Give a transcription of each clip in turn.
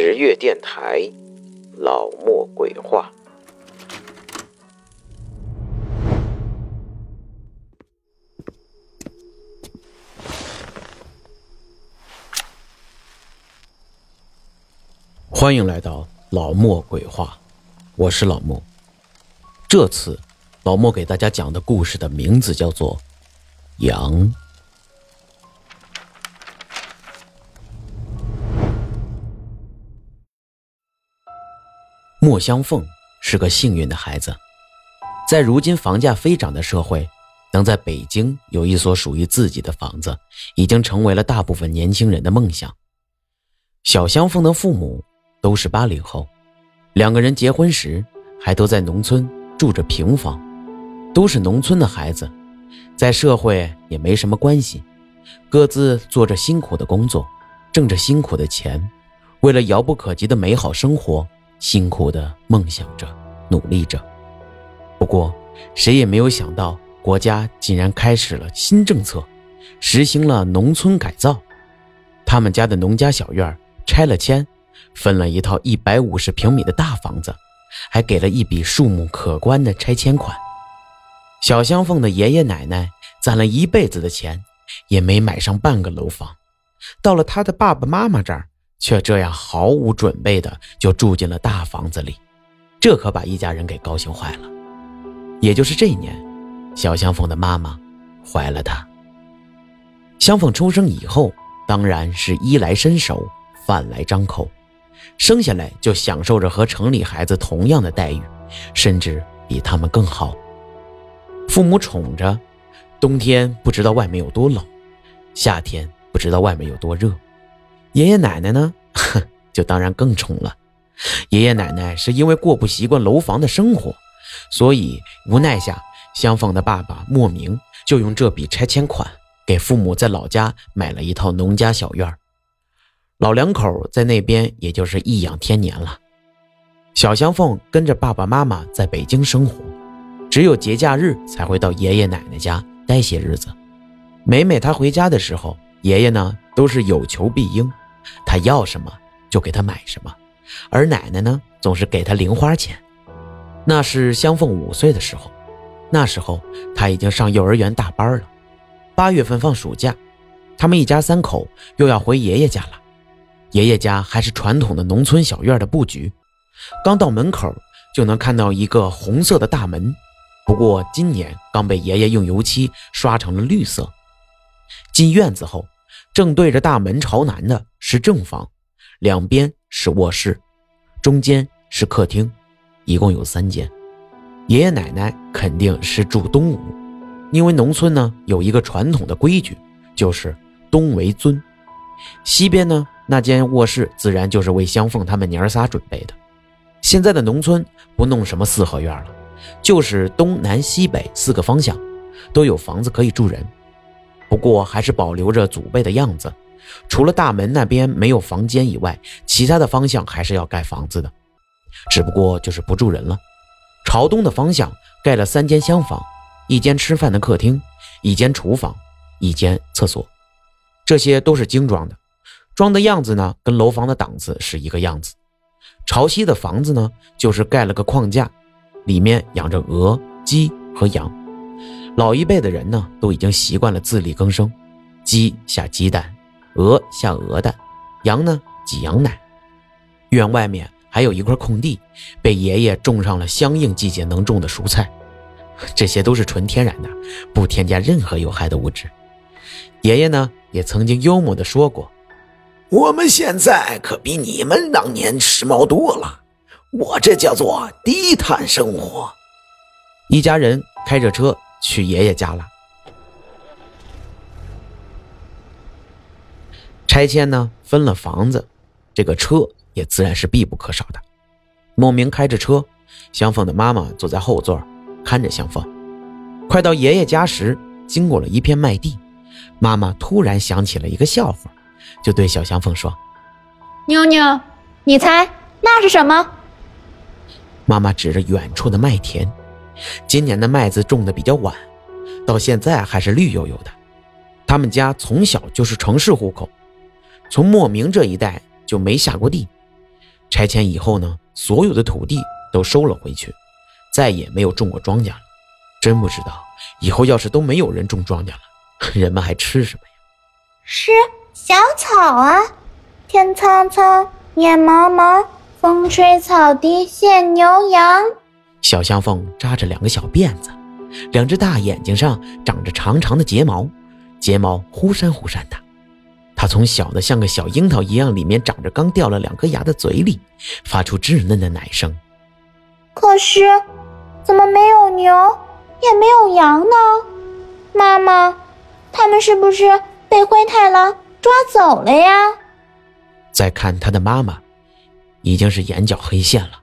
十月电台，老莫鬼话。欢迎来到老莫鬼话，我是老莫。这次老莫给大家讲的故事的名字叫做《羊》。小香凤是个幸运的孩子，在如今房价飞涨的社会，能在北京有一所属于自己的房子，已经成为了大部分年轻人的梦想。小香凤的父母都是八零后，两个人结婚时还都在农村住着平房，都是农村的孩子，在社会也没什么关系，各自做着辛苦的工作，挣着辛苦的钱，为了遥不可及的美好生活。辛苦的梦想着，努力着。不过，谁也没有想到，国家竟然开始了新政策，实行了农村改造。他们家的农家小院拆了迁，分了一套一百五十平米的大房子，还给了一笔数目可观的拆迁款。小香凤的爷爷奶奶攒了一辈子的钱，也没买上半个楼房。到了他的爸爸妈妈这儿。却这样毫无准备的就住进了大房子里，这可把一家人给高兴坏了。也就是这一年，小香凤的妈妈怀了他。香凤出生以后，当然是衣来伸手，饭来张口，生下来就享受着和城里孩子同样的待遇，甚至比他们更好。父母宠着，冬天不知道外面有多冷，夏天不知道外面有多热。爷爷奶奶呢？哼，就当然更宠了。爷爷奶奶是因为过不习惯楼房的生活，所以无奈下，香凤的爸爸莫名就用这笔拆迁款给父母在老家买了一套农家小院老两口在那边也就是颐养天年了。小香凤跟着爸爸妈妈在北京生活，只有节假日才会到爷爷奶奶家待些日子。每每他回家的时候，爷爷呢都是有求必应。他要什么就给他买什么，而奶奶呢，总是给他零花钱。那是香凤五岁的时候，那时候他已经上幼儿园大班了。八月份放暑假，他们一家三口又要回爷爷家了。爷爷家还是传统的农村小院的布局，刚到门口就能看到一个红色的大门，不过今年刚被爷爷用油漆刷成了绿色。进院子后。正对着大门朝南的是正房，两边是卧室，中间是客厅，一共有三间。爷爷奶奶肯定是住东屋，因为农村呢有一个传统的规矩，就是东为尊。西边呢那间卧室自然就是为香凤他们娘儿仨准备的。现在的农村不弄什么四合院了，就是东南西北四个方向都有房子可以住人。不过还是保留着祖辈的样子，除了大门那边没有房间以外，其他的方向还是要盖房子的，只不过就是不住人了。朝东的方向盖了三间厢房，一间吃饭的客厅，一间厨房，一间厕所，这些都是精装的，装的样子呢跟楼房的档次是一个样子。朝西的房子呢，就是盖了个框架，里面养着鹅、鸡和羊。老一辈的人呢，都已经习惯了自力更生，鸡下鸡蛋，鹅下鹅蛋，羊呢挤羊奶。院外面还有一块空地，被爷爷种上了相应季节能种的蔬菜，这些都是纯天然的，不添加任何有害的物质。爷爷呢，也曾经幽默地说过：“我们现在可比你们当年时髦多了，我这叫做低碳生活。”一家人开着车。去爷爷家了。拆迁呢，分了房子，这个车也自然是必不可少的。莫名开着车，香凤的妈妈坐在后座看着香凤。快到爷爷家时，经过了一片麦地，妈妈突然想起了一个笑话，就对小香凤说：“妞妞，你猜那是什么？”妈妈指着远处的麦田。今年的麦子种的比较晚，到现在还是绿油油的。他们家从小就是城市户口，从莫名这一带就没下过地，拆迁以后呢，所有的土地都收了回去，再也没有种过庄稼了。真不知道以后要是都没有人种庄稼了，人们还吃什么呀？是小草啊，天苍苍，野茫茫，风吹草低见牛羊。小香凤扎着两个小辫子，两只大眼睛上长着长长的睫毛，睫毛忽闪忽闪的。它从小的像个小樱桃一样，里面长着刚掉了两颗牙的嘴里，发出稚嫩的奶声。可是，怎么没有牛，也没有羊呢？妈妈，他们是不是被灰太狼抓走了呀？再看他的妈妈，已经是眼角黑线了。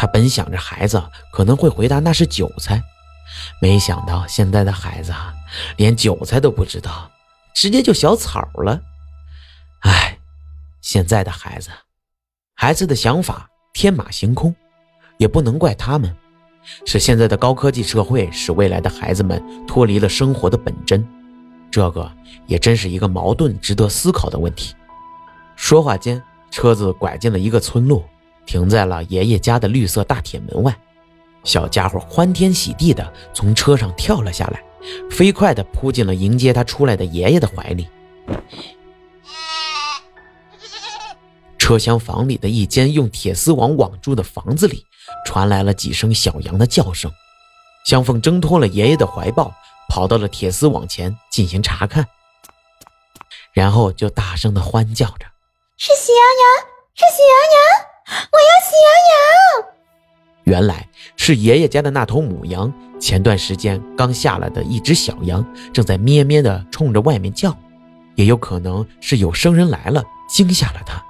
他本想着孩子可能会回答那是韭菜，没想到现在的孩子连韭菜都不知道，直接就小草了。唉，现在的孩子，孩子的想法天马行空，也不能怪他们，是现在的高科技社会使未来的孩子们脱离了生活的本真，这个也真是一个矛盾值得思考的问题。说话间，车子拐进了一个村落。停在了爷爷家的绿色大铁门外，小家伙欢天喜地的从车上跳了下来，飞快的扑进了迎接他出来的爷爷的怀里。车厢房里的一间用铁丝网网住的房子里，传来了几声小羊的叫声。香凤挣脱了爷爷的怀抱，跑到了铁丝网前进行查看，然后就大声的欢叫着：“是喜羊羊，是喜羊羊！”我要喜羊羊。原来是爷爷家的那头母羊，前段时间刚下来的一只小羊，正在咩咩的冲着外面叫，也有可能是有生人来了，惊吓了它。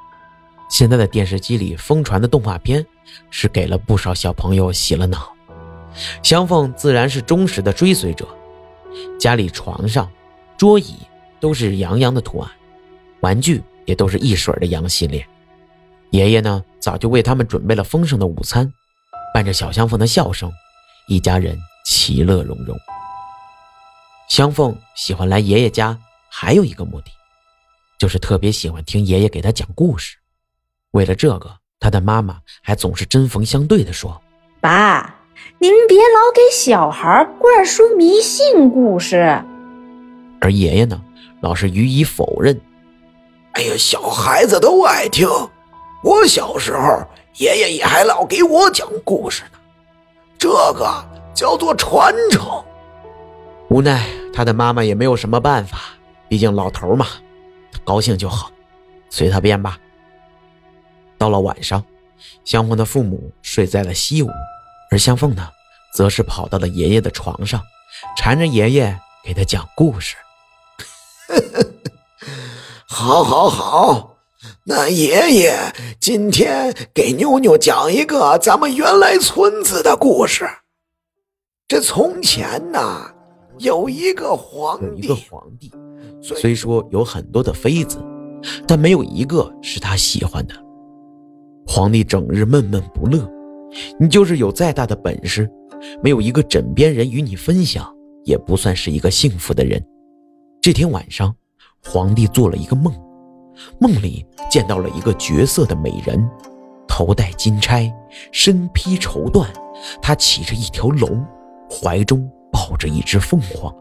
现在的电视机里疯传的动画片，是给了不少小朋友洗了脑。香凤自然是忠实的追随者，家里床上、桌椅都是羊羊的图案，玩具也都是一水的羊系列。爷爷呢，早就为他们准备了丰盛的午餐，伴着小香凤的笑声，一家人其乐融融。香凤喜欢来爷爷家，还有一个目的，就是特别喜欢听爷爷给他讲故事。为了这个，他的妈妈还总是针锋相对地说：“爸，您别老给小孩灌输迷信故事。”而爷爷呢，老是予以否认：“哎呀，小孩子都爱听。”我小时候，爷爷也还老给我讲故事呢，这个叫做传承。无奈他的妈妈也没有什么办法，毕竟老头嘛，他高兴就好，随他便吧。到了晚上，香凤的父母睡在了西屋，而香凤呢，则是跑到了爷爷的床上，缠着爷爷给他讲故事。好，好，好。那爷爷今天给妞妞讲一个咱们原来村子的故事。这从前呐，有一个皇帝，一个皇帝，虽说有很多的妃子，但没有一个是他喜欢的。皇帝整日闷闷不乐，你就是有再大的本事，没有一个枕边人与你分享，也不算是一个幸福的人。这天晚上，皇帝做了一个梦。梦里见到了一个绝色的美人，头戴金钗，身披绸缎，她骑着一条龙，怀中抱着一只凤凰，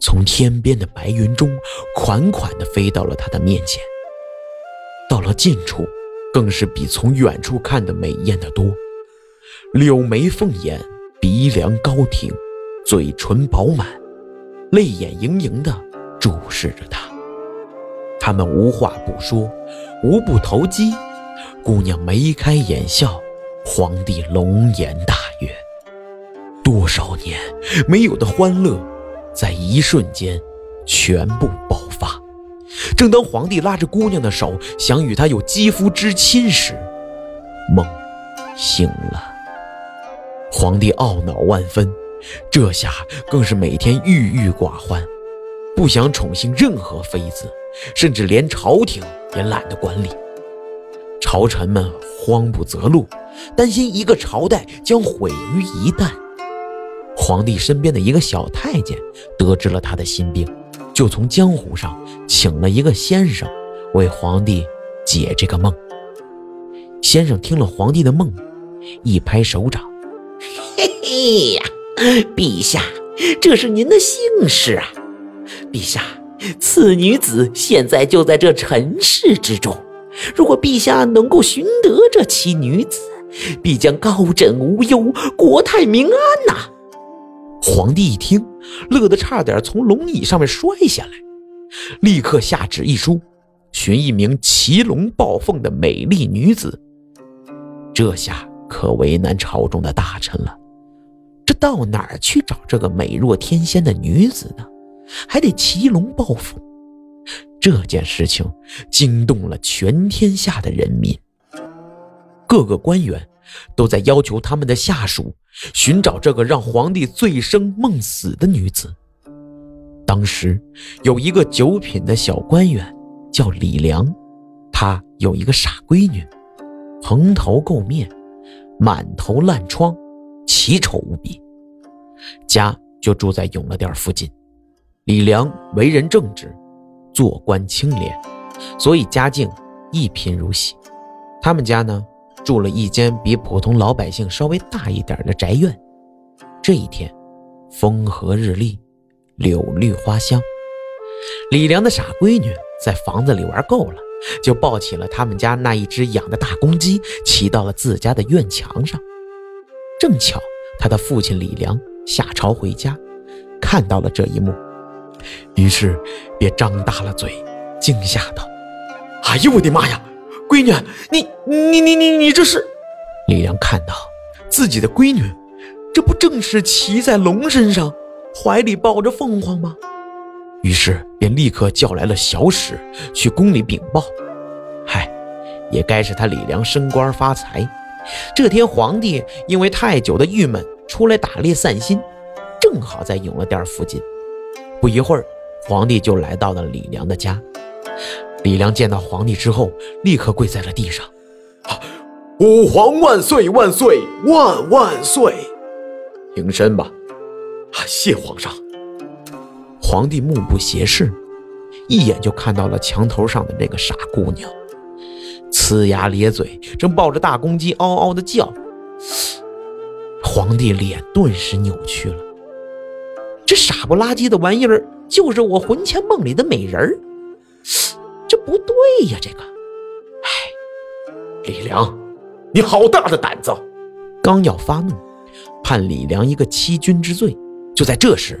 从天边的白云中款款地飞到了他的面前。到了近处，更是比从远处看的美艳得多，柳眉凤眼，鼻梁高挺，嘴唇饱满，泪眼盈盈地注视着他。他们无话不说，无不投机。姑娘眉开眼笑，皇帝龙颜大悦。多少年没有的欢乐，在一瞬间全部爆发。正当皇帝拉着姑娘的手，想与她有肌肤之亲时，梦醒了。皇帝懊恼万分，这下更是每天郁郁寡欢，不想宠幸任何妃子。甚至连朝廷也懒得管理，朝臣们慌不择路，担心一个朝代将毁于一旦。皇帝身边的一个小太监得知了他的心病，就从江湖上请了一个先生，为皇帝解这个梦。先生听了皇帝的梦，一拍手掌：“嘿嘿呀，陛下，这是您的幸事啊！陛下，此女子现在就在这尘世之中。如果陛下能够寻得这奇女子，必将高枕无忧，国泰民安呐！”皇帝一听，乐得差点从龙椅上面摔下来，立刻下旨一书，寻一名骑龙抱凤的美丽女子。这下可为难朝中的大臣了，这到哪儿去找这个美若天仙的女子呢？还得骑龙抱凤，这件事情惊动了全天下的人民，各个官员都在要求他们的下属。寻找这个让皇帝醉生梦死的女子。当时有一个九品的小官员叫李良，他有一个傻闺女，蓬头垢面，满头烂疮，奇丑无比，家就住在永乐殿附近。李良为人正直，做官清廉，所以家境一贫如洗。他们家呢？住了一间比普通老百姓稍微大一点的宅院。这一天，风和日丽，柳绿花香。李良的傻闺女在房子里玩够了，就抱起了他们家那一只养的大公鸡，骑到了自家的院墙上。正巧他的父亲李良下朝回家，看到了这一幕，于是便张大了嘴，惊吓道：“哎呦我的妈呀！”闺女，你你你你你这是？李良看到自己的闺女，这不正是骑在龙身上，怀里抱着凤凰吗？于是便立刻叫来了小史去宫里禀报。嗨，也该是他李良升官发财。这天皇帝因为太久的郁闷，出来打猎散心，正好在永乐殿附近。不一会儿，皇帝就来到了李良的家。李良见到皇帝之后，立刻跪在了地上：“啊吾皇万岁万岁万万岁！平身吧。”“啊，谢皇上。”皇帝目不斜视，一眼就看到了墙头上的那个傻姑娘，呲牙咧嘴，正抱着大公鸡嗷嗷的叫。皇帝脸顿时扭曲了，这傻不拉几的玩意儿，就是我魂牵梦里的美人儿。这不对呀！这个，哎，李良，你好大的胆子！刚要发怒，判李良一个欺君之罪。就在这时，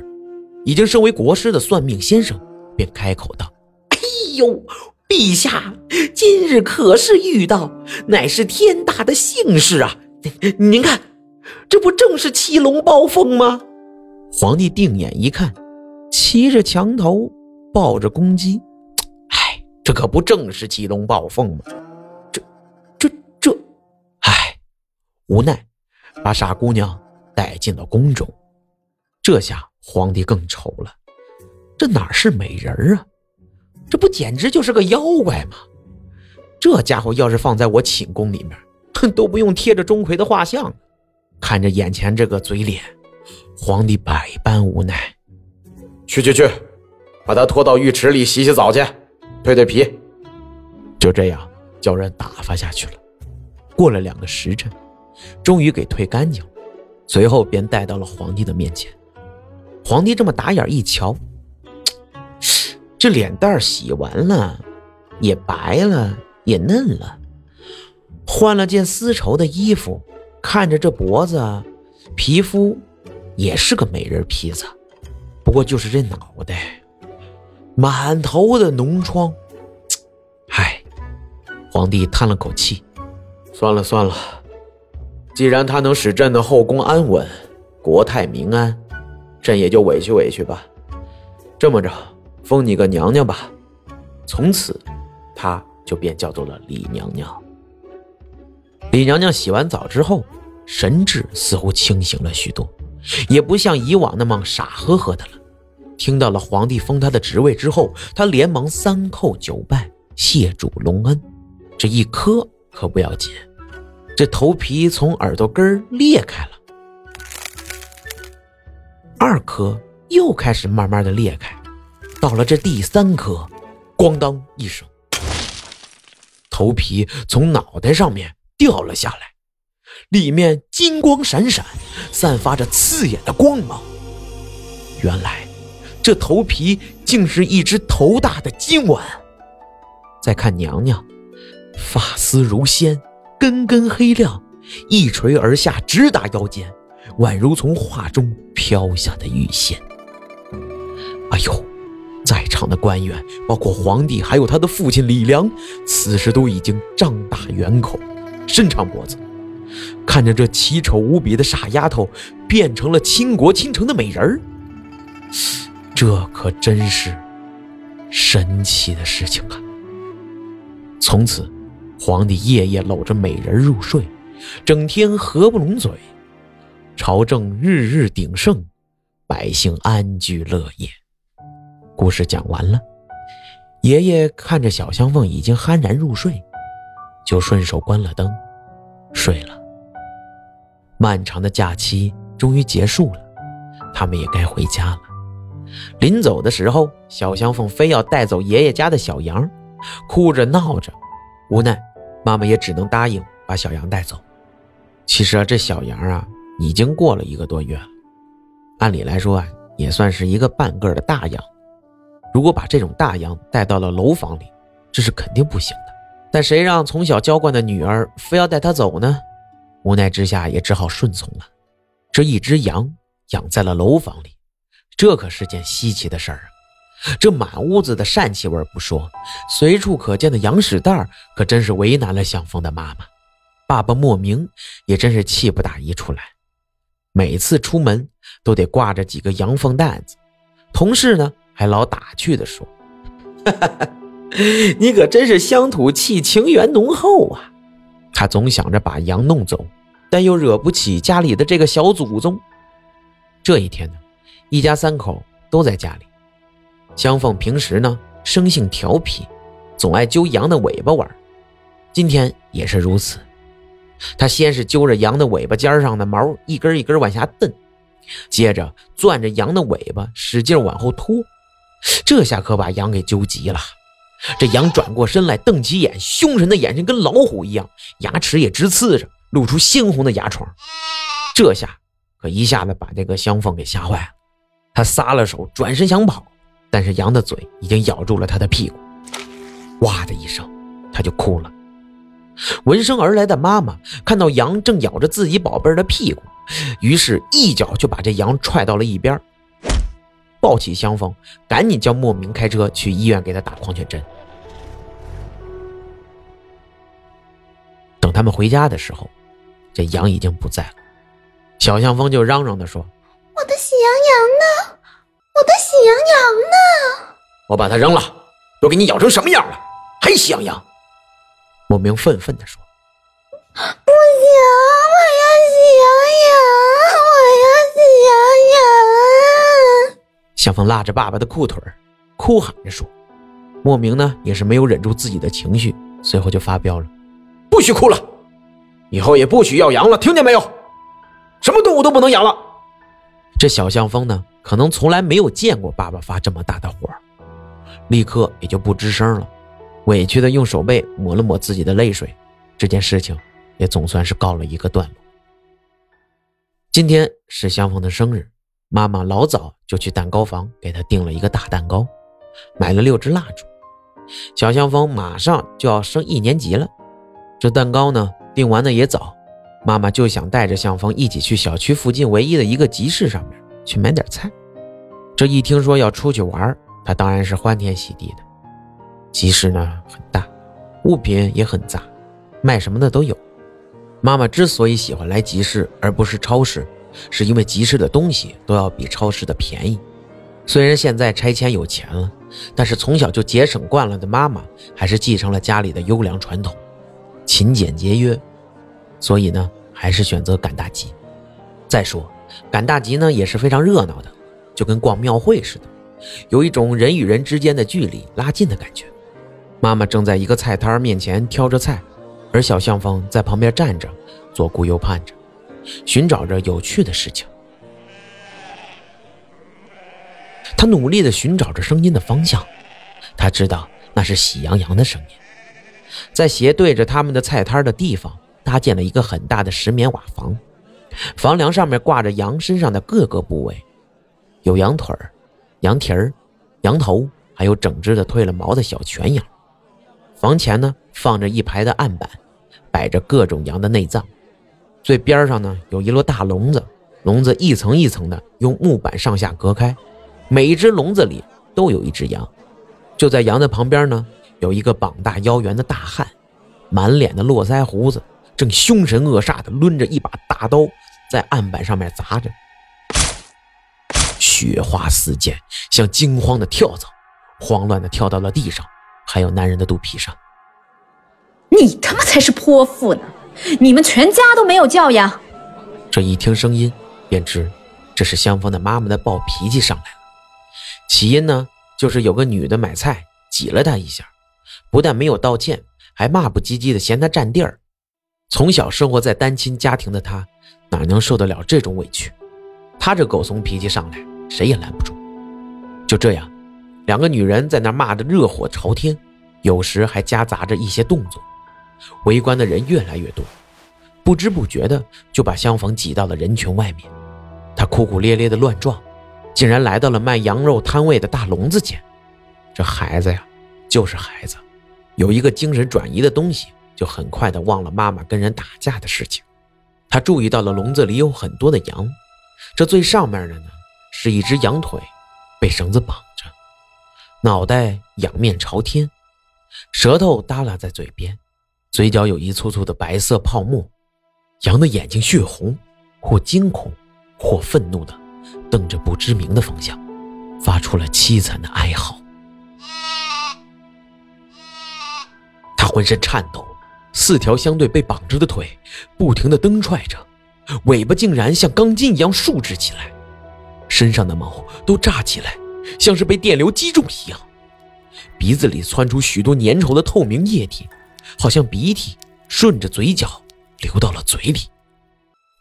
已经身为国师的算命先生便开口道：“哎呦，陛下，今日可是遇到，乃是天大的幸事啊！您看，这不正是七龙抱凤吗？”皇帝定眼一看，骑着墙头，抱着公鸡。哎这可不正是骑龙抱凤吗？这、这、这……唉，无奈把傻姑娘带进了宫中。这下皇帝更愁了，这哪是美人啊？这不简直就是个妖怪吗？这家伙要是放在我寝宫里面，哼，都不用贴着钟馗的画像。看着眼前这个嘴脸，皇帝百般无奈。去去去，把他拖到浴池里洗洗澡去。蜕蜕皮，就这样叫人打发下去了。过了两个时辰，终于给褪干净，随后便带到了皇帝的面前。皇帝这么打眼一瞧，这脸蛋洗完了，也白了，也嫩了，换了件丝绸的衣服，看着这脖子，皮肤也是个美人坯子，不过就是这脑袋。满头的脓疮，唉，皇帝叹了口气，算了算了，既然他能使朕的后宫安稳，国泰民安，朕也就委屈委屈吧。这么着，封你个娘娘吧。从此，她就便叫做了李娘娘。李娘娘洗完澡之后，神智似乎清醒了许多，也不像以往那么傻呵呵的了。听到了皇帝封他的职位之后，他连忙三叩九拜，谢主隆恩。这一磕可不要紧，这头皮从耳朵根裂开了。二颗又开始慢慢的裂开，到了这第三颗，咣当一声，头皮从脑袋上面掉了下来，里面金光闪闪，散发着刺眼的光芒。原来，这头皮竟是一只头大的金碗。再看娘娘，发丝如仙，根根黑亮，一垂而下，直达腰间，宛如从画中飘下的玉线。哎呦！在场的官员，包括皇帝，还有他的父亲李良，此时都已经张大圆口，伸长脖子，看着这奇丑无比的傻丫头变成了倾国倾城的美人儿。这可真是神奇的事情啊！从此，皇帝夜夜搂着美人入睡，整天合不拢嘴，朝政日日鼎盛，百姓安居乐业。故事讲完了，爷爷看着小香凤已经酣然入睡，就顺手关了灯，睡了。漫长的假期终于结束了，他们也该回家了。临走的时候，小香凤非要带走爷爷家的小羊，哭着闹着，无奈妈妈也只能答应把小羊带走。其实啊，这小羊啊已经过了一个多月了，按理来说啊，也算是一个半个的大羊。如果把这种大羊带到了楼房里，这是肯定不行的。但谁让从小娇惯的女儿非要带他走呢？无奈之下，也只好顺从了。这一只羊养在了楼房里，这可是件稀奇的事儿啊！这满屋子的膻气味不说，随处可见的羊屎蛋儿可真是为难了向风的妈妈。爸爸莫名也真是气不打一处来，每次出门都得挂着几个羊粪蛋子。同事呢？还老打趣地说：“ 你可真是乡土气情缘浓厚啊！”他总想着把羊弄走，但又惹不起家里的这个小祖宗。这一天呢，一家三口都在家里。香凤平时呢生性调皮，总爱揪羊的尾巴玩，今天也是如此。他先是揪着羊的尾巴尖上的毛一根一根往下蹬，接着攥着羊的尾巴使劲往后拖。这下可把羊给揪急了，这羊转过身来，瞪起眼，凶神的眼神跟老虎一样，牙齿也直呲着，露出鲜红的牙床。这下可一下子把这个香凤给吓坏了，他撒了手，转身想跑，但是羊的嘴已经咬住了他的屁股，哇的一声，他就哭了。闻声而来的妈妈看到羊正咬着自己宝贝的屁股，于是一脚就把这羊踹到了一边。抱起香风，赶紧叫莫名开车去医院给他打狂犬针。等他们回家的时候，这羊已经不在了。小香风就嚷嚷的说：“我的喜羊羊呢？我的喜羊羊呢？我把它扔了，都给你咬成什么样了，还喜羊羊？”莫名愤愤地说：“不行，我要喜羊羊，我要喜羊羊。”小风拉着爸爸的裤腿哭喊着说：“莫名呢，也是没有忍住自己的情绪，随后就发飙了，不许哭了，以后也不许要羊了，听见没有？什么动物都不能养了。”这小香风呢，可能从来没有见过爸爸发这么大的火，立刻也就不吱声了，委屈的用手背抹了抹自己的泪水。这件事情也总算是告了一个段落。今天是香风的生日。妈妈老早就去蛋糕房给他订了一个大蛋糕，买了六支蜡烛。小香风马上就要升一年级了，这蛋糕呢订完的也早，妈妈就想带着向风一起去小区附近唯一的一个集市上面去买点菜。这一听说要出去玩，他当然是欢天喜地的。集市呢很大，物品也很杂，卖什么的都有。妈妈之所以喜欢来集市而不是超市。是因为集市的东西都要比超市的便宜。虽然现在拆迁有钱了，但是从小就节省惯了的妈妈还是继承了家里的优良传统，勤俭节约。所以呢，还是选择赶大集。再说，赶大集呢也是非常热闹的，就跟逛庙会似的，有一种人与人之间的距离拉近的感觉。妈妈正在一个菜摊面前挑着菜，而小相风在旁边站着，左顾右盼着。寻找着有趣的事情，他努力地寻找着声音的方向。他知道那是喜羊羊的声音，在斜对着他们的菜摊的地方，搭建了一个很大的石棉瓦房，房梁上面挂着羊身上的各个部位，有羊腿儿、羊蹄儿、羊头，还有整只的褪了毛的小全羊。房前呢放着一排的案板，摆着各种羊的内脏，最边上呢有一摞大笼子，笼子一层一层的用木板上下隔开，每一只笼子里都有一只羊。就在羊的旁边呢，有一个膀大腰圆的大汉，满脸的络腮胡子，正凶神恶煞的抡着一把大刀在案板上面砸着，雪花四溅，像惊慌的跳蚤，慌乱的跳到了地上，还有男人的肚皮上。你他妈才是泼妇呢！你们全家都没有教养。这一听声音，便知这是香风的妈妈的暴脾气上来了。起因呢？就是有个女的买菜挤了他一下，不但没有道歉，还骂不唧唧的嫌他占地儿。从小生活在单亲家庭的他，哪能受得了这种委屈？他这狗怂脾气上来，谁也拦不住。就这样，两个女人在那骂得热火朝天，有时还夹杂着一些动作。围观的人越来越多，不知不觉的就把相逢挤到了人群外面。他哭哭咧咧的乱撞。竟然来到了卖羊肉摊位的大笼子前，这孩子呀，就是孩子，有一个精神转移的东西，就很快的忘了妈妈跟人打架的事情。他注意到了笼子里有很多的羊，这最上面的呢，是一只羊腿，被绳子绑着，脑袋仰面朝天，舌头耷拉在嘴边，嘴角有一簇簇的白色泡沫。羊的眼睛血红，或惊恐，或愤怒的。瞪着不知名的方向，发出了凄惨的哀嚎。他浑身颤抖，四条相对被绑着的腿不停地蹬踹着，尾巴竟然像钢筋一样竖直起来，身上的毛都炸起来，像是被电流击中一样。鼻子里窜出许多粘稠的透明液体，好像鼻涕顺着嘴角流到了嘴里。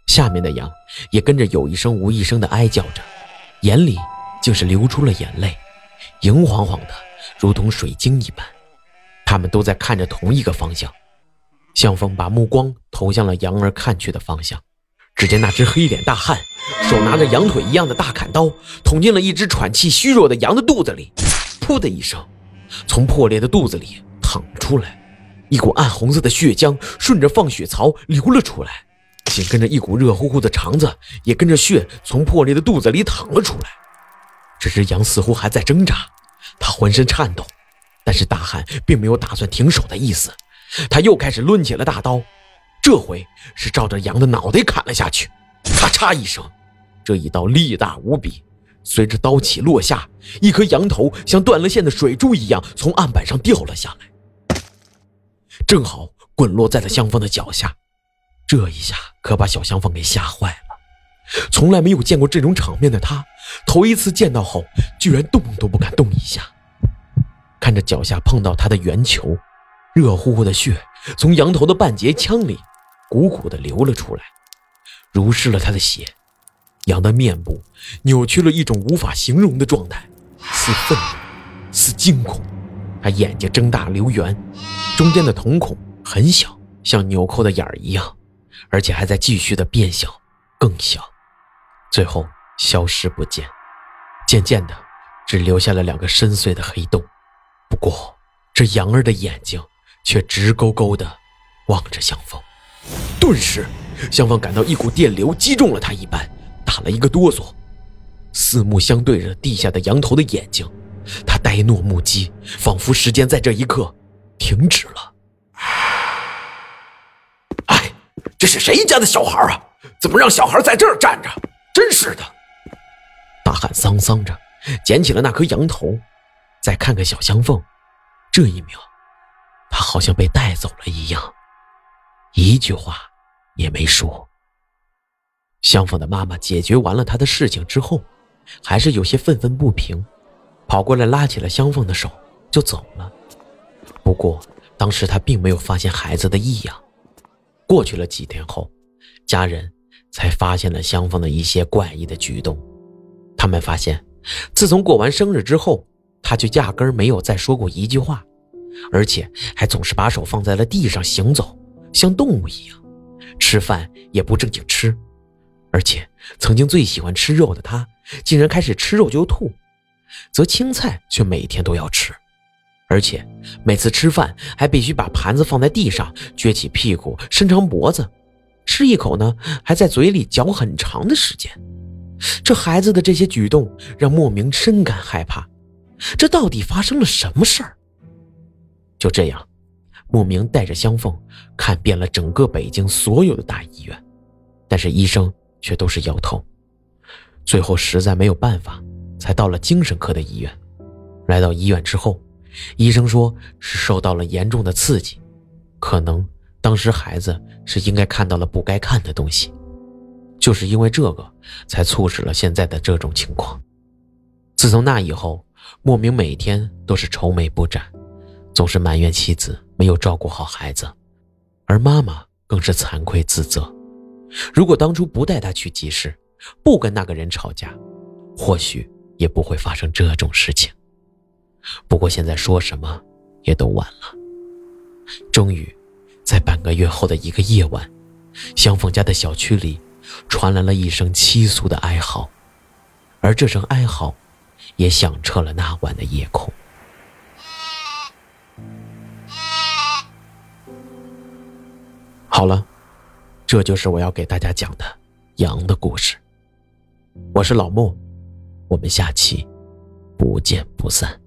下面的羊也跟着有一声无一声的哀叫着，眼里竟是流出了眼泪，莹晃晃的，如同水晶一般。他们都在看着同一个方向。向风把目光投向了羊儿看去的方向，只见那只黑脸大汉手拿着羊腿一样的大砍刀，捅进了一只喘气虚弱的羊的肚子里，噗的一声，从破裂的肚子里淌出来，一股暗红色的血浆顺着放血槽流了出来。紧跟着一股热乎乎的肠子也跟着血从破裂的肚子里淌了出来。这只羊似乎还在挣扎，它浑身颤抖，但是大汉并没有打算停手的意思。他又开始抡起了大刀，这回是照着羊的脑袋砍了下去。咔嚓一声，这一刀力大无比。随着刀起落下，一颗羊头像断了线的水珠一样从案板上掉了下来，正好滚落在了香风的脚下。这一下可把小香凤给吓坏了，从来没有见过这种场面的她，头一次见到后，居然动都不敢动一下。看着脚下碰到她的圆球，热乎乎的血从羊头的半截腔里鼓鼓的流了出来，濡湿了他的血。羊的面部扭曲了一种无法形容的状态，似愤怒，似惊恐。他眼睛睁大流圆，中间的瞳孔很小，像纽扣的眼儿一样。而且还在继续的变小，更小，最后消失不见。渐渐的，只留下了两个深邃的黑洞。不过，这羊儿的眼睛却直勾勾的望着向风。顿时，向风感到一股电流击中了他一般，打了一个哆嗦。四目相对着地下的羊头的眼睛，他呆若木鸡，仿佛时间在这一刻停止了。哎这是谁家的小孩啊？怎么让小孩在这儿站着？真是的！大汉丧丧着，捡起了那颗羊头，再看看小香凤，这一秒，他好像被带走了一样，一句话也没说。香凤的妈妈解决完了他的事情之后，还是有些愤愤不平，跑过来拉起了香凤的手就走了。不过当时他并没有发现孩子的异样。过去了几天后，家人才发现了香风的一些怪异的举动。他们发现，自从过完生日之后，他就压根儿没有再说过一句话，而且还总是把手放在了地上行走，像动物一样。吃饭也不正经吃，而且曾经最喜欢吃肉的他，竟然开始吃肉就吐，则青菜却每天都要吃，而且每次吃饭还必须把盘子放在地上，撅起屁股，伸长脖子，吃一口呢，还在嘴里嚼很长的时间。这孩子的这些举动让莫名深感害怕，这到底发生了什么事儿？就这样。莫名带着香凤看遍了整个北京所有的大医院，但是医生却都是摇头。最后实在没有办法，才到了精神科的医院。来到医院之后，医生说是受到了严重的刺激，可能当时孩子是应该看到了不该看的东西，就是因为这个才促使了现在的这种情况。自从那以后，莫名每天都是愁眉不展。总是埋怨妻子没有照顾好孩子，而妈妈更是惭愧自责。如果当初不带他去集市，不跟那个人吵架，或许也不会发生这种事情。不过现在说什么也都晚了。终于，在半个月后的一个夜晚，香凤家的小区里传来了一声凄诉的哀嚎，而这声哀嚎也响彻了那晚的夜空。好了，这就是我要给大家讲的羊的故事。我是老木，我们下期不见不散。